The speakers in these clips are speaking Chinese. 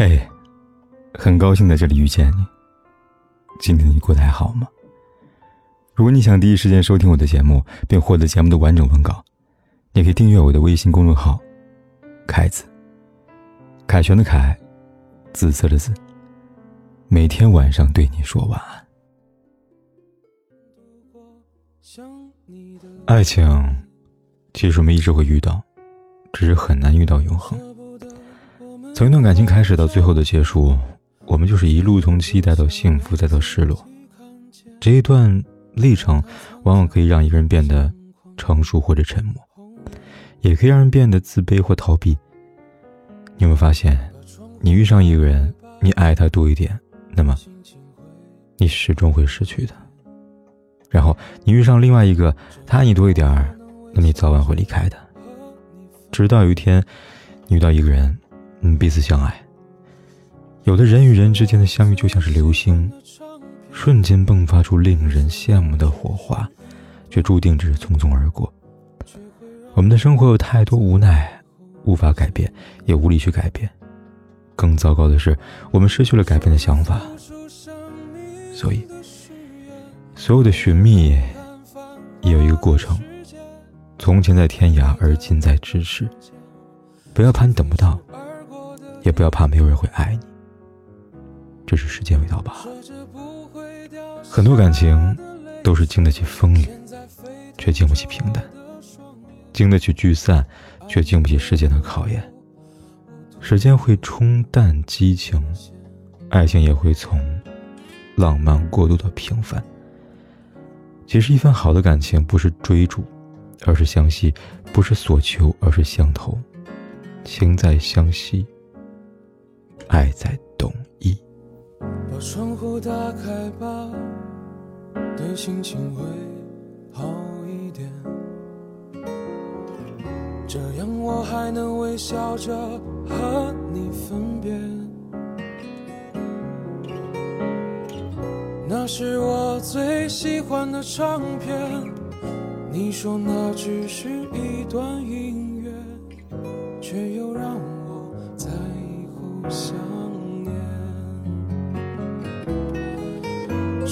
嘿，很高兴在这里遇见你。今天你过得还好吗？如果你想第一时间收听我的节目，并获得节目的完整文稿，你可以订阅我的微信公众号“凯子”。凯旋的凯，紫色的紫。每天晚上对你说晚安。爱情，其实我们一直会遇到，只是很难遇到永恒。从一段感情开始到最后的结束，我们就是一路从期待到幸福再到失落。这一段历程，往往可以让一个人变得成熟或者沉默，也可以让人变得自卑或逃避。你有没有发现，你遇上一个人，你爱他多一点，那么你始终会失去的。然后你遇上另外一个，他爱你多一点，那么你早晚会离开的。直到有一天，你遇到一个人，嗯，彼此相爱。有的人与人之间的相遇就像是流星，瞬间迸发出令人羡慕的火花，却注定只是匆匆而过。我们的生活有太多无奈，无法改变，也无力去改变。更糟糕的是，我们失去了改变的想法。所以。所有的寻觅，也有一个过程。从前在天涯，而今在咫尺。不要怕你等不到，也不要怕没有人会爱你。这是时间味道吧。很多感情都是经得起风雨，却经不起平淡；经得起聚散，却经不起时间的考验。时间会冲淡激情，爱情也会从浪漫过渡到平凡。其实，一份好的感情不是追逐，而是相惜；不是所求，而是相投。情在相惜，爱在懂意。把窗户打开吧，对心情会好一点。这样我还能微笑着和你分别。那是我最喜欢的唱片，你说那只是一段音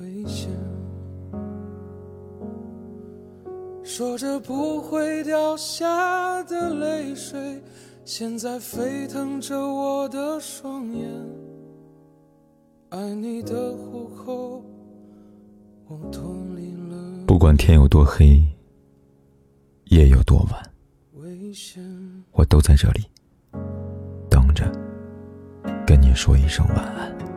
危险。说着不会掉下的泪水。现在沸腾着我的双眼，爱你的虎口，我脱离了。不管天有多黑，夜有多晚，危险我都在这里等着，跟你说一声晚安。